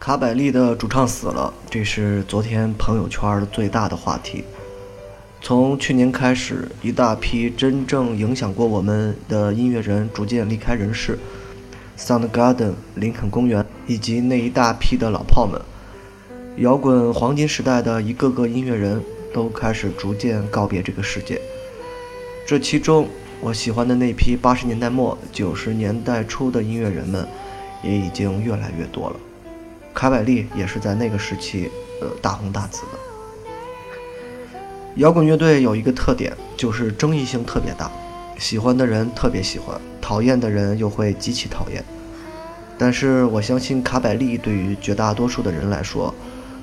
卡百利的主唱死了，这是昨天朋友圈最大的话题。从去年开始，一大批真正影响过我们的音乐人逐渐离开人世，Soundgarden、林肯公园以及那一大批的老炮们，摇滚黄金时代的一个个音乐人都开始逐渐告别这个世界。这其中，我喜欢的那批八十年代末九十年代初的音乐人们，也已经越来越多了。卡百利也是在那个时期，呃，大红大紫的。摇滚乐队有一个特点，就是争议性特别大，喜欢的人特别喜欢，讨厌的人又会极其讨厌。但是我相信卡百利对于绝大多数的人来说，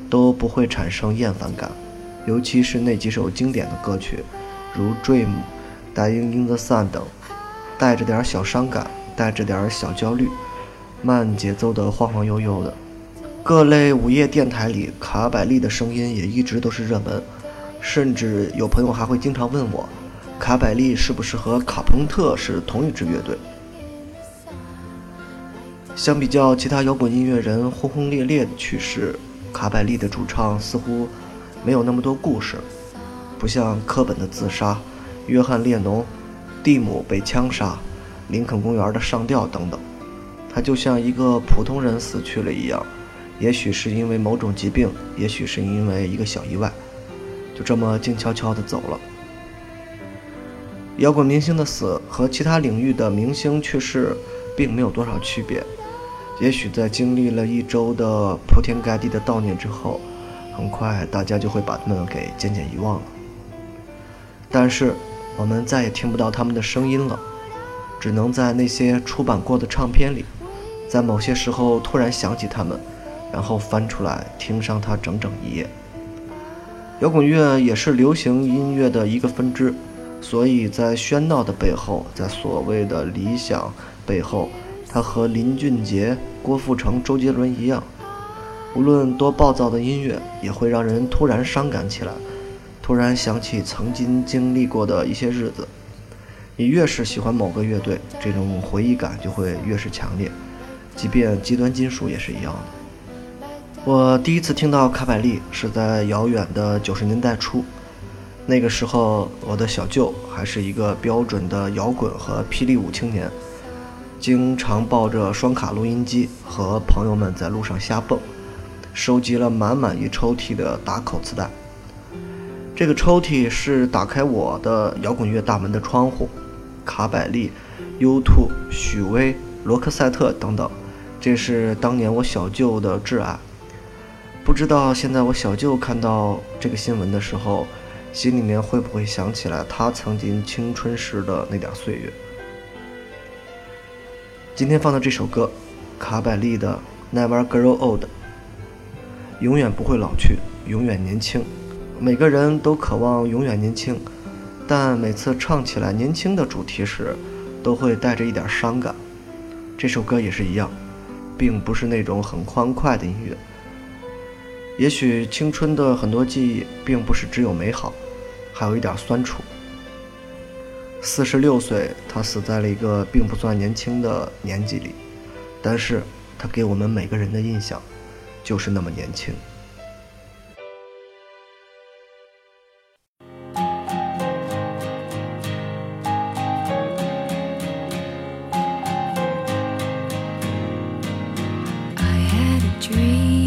都不会产生厌烦感，尤其是那几首经典的歌曲，如《Dream》、《Dying in the Sun》等，带着点小伤感，带着点小焦虑，慢节奏的晃晃悠悠的。各类午夜电台里，卡百利的声音也一直都是热门，甚至有朋友还会经常问我，卡百利是不是和卡朋特是同一支乐队？相比较其他摇滚音乐人轰轰烈烈的去世，卡百利的主唱似乎没有那么多故事，不像科本的自杀、约翰列侬、蒂姆被枪杀、林肯公园的上吊等等，他就像一个普通人死去了一样。也许是因为某种疾病，也许是因为一个小意外，就这么静悄悄地走了。摇滚明星的死和其他领域的明星去世并没有多少区别。也许在经历了一周的铺天盖地的悼念之后，很快大家就会把他们给渐渐遗忘了。但是我们再也听不到他们的声音了，只能在那些出版过的唱片里，在某些时候突然想起他们。然后翻出来听上它整整一夜。摇滚乐也是流行音乐的一个分支，所以在喧闹的背后，在所谓的理想背后，它和林俊杰、郭富城、周杰伦一样，无论多暴躁的音乐，也会让人突然伤感起来，突然想起曾经经历过的一些日子。你越是喜欢某个乐队，这种回忆感就会越是强烈，即便极端金属也是一样的。我第一次听到卡百利是在遥远的九十年代初，那个时候我的小舅还是一个标准的摇滚和霹雳舞青年，经常抱着双卡录音机和朋友们在路上瞎蹦，收集了满满一抽屉的打口磁带。这个抽屉是打开我的摇滚乐大门的窗户，卡百利、U2、许巍、罗克赛特等等，这是当年我小舅的挚爱。不知道现在我小舅看到这个新闻的时候，心里面会不会想起来他曾经青春时的那点岁月？今天放的这首歌，卡百利的《Never Grow Old》，永远不会老去，永远年轻。每个人都渴望永远年轻，但每次唱起来年轻的主题时，都会带着一点伤感。这首歌也是一样，并不是那种很欢快的音乐。也许青春的很多记忆并不是只有美好，还有一点酸楚。四十六岁，他死在了一个并不算年轻的年纪里，但是他给我们每个人的印象，就是那么年轻。I had a dream.